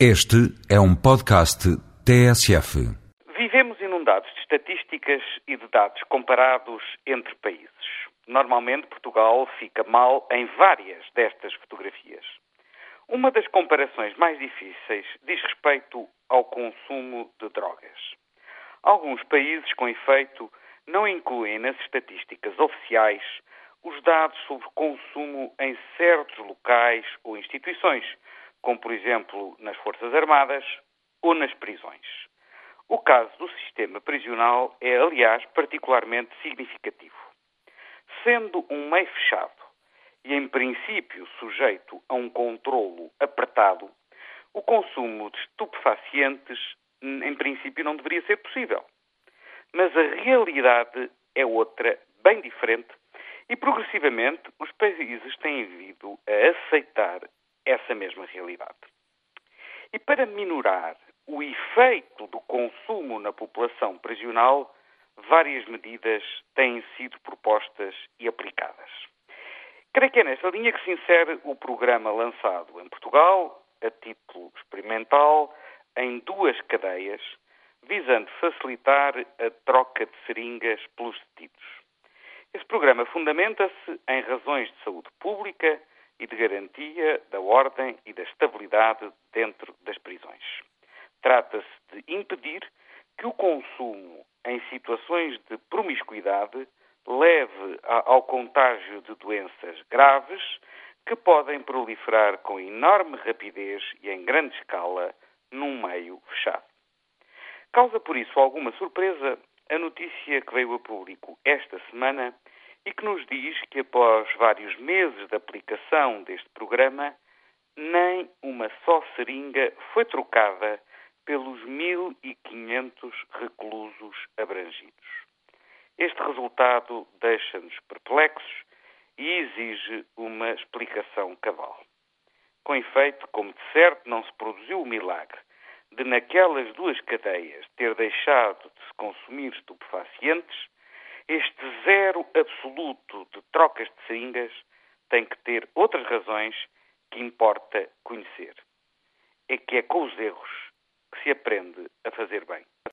Este é um podcast TSF. Vivemos inundados de estatísticas e de dados comparados entre países. Normalmente, Portugal fica mal em várias destas fotografias. Uma das comparações mais difíceis diz respeito ao consumo de drogas. Alguns países, com efeito, não incluem nas estatísticas oficiais os dados sobre consumo em certos locais ou instituições como por exemplo nas Forças Armadas ou nas prisões. O caso do sistema prisional é, aliás, particularmente significativo. Sendo um meio fechado e, em princípio, sujeito a um controlo apertado, o consumo de estupefacientes, em princípio, não deveria ser possível. Mas a realidade é outra, bem diferente, e progressivamente os países têm vindo a aceitar essa mesma realidade. E para minorar o efeito do consumo na população prisional, várias medidas têm sido propostas e aplicadas. Creio que é nesta linha que se insere o programa lançado em Portugal, a título experimental, em duas cadeias, visando facilitar a troca de seringas pelos detidos. Esse programa fundamenta-se em razões de saúde pública e de garantia da ordem e da estabilidade dentro das prisões. Trata-se de impedir que o consumo em situações de promiscuidade leve ao contágio de doenças graves que podem proliferar com enorme rapidez e em grande escala num meio fechado. Causa por isso alguma surpresa a notícia que veio a público esta semana e que nos diz que após vários meses de aplicação deste programa, nem uma só seringa foi trocada pelos 1.500 reclusos abrangidos. Este resultado deixa-nos perplexos e exige uma explicação cabal. Com efeito, como de certo não se produziu o milagre de, naquelas duas cadeias, ter deixado de se consumir estupefacientes, este zero absoluto de trocas de seringas tem que ter outras razões que importa conhecer. É que é com os erros que se aprende a fazer bem.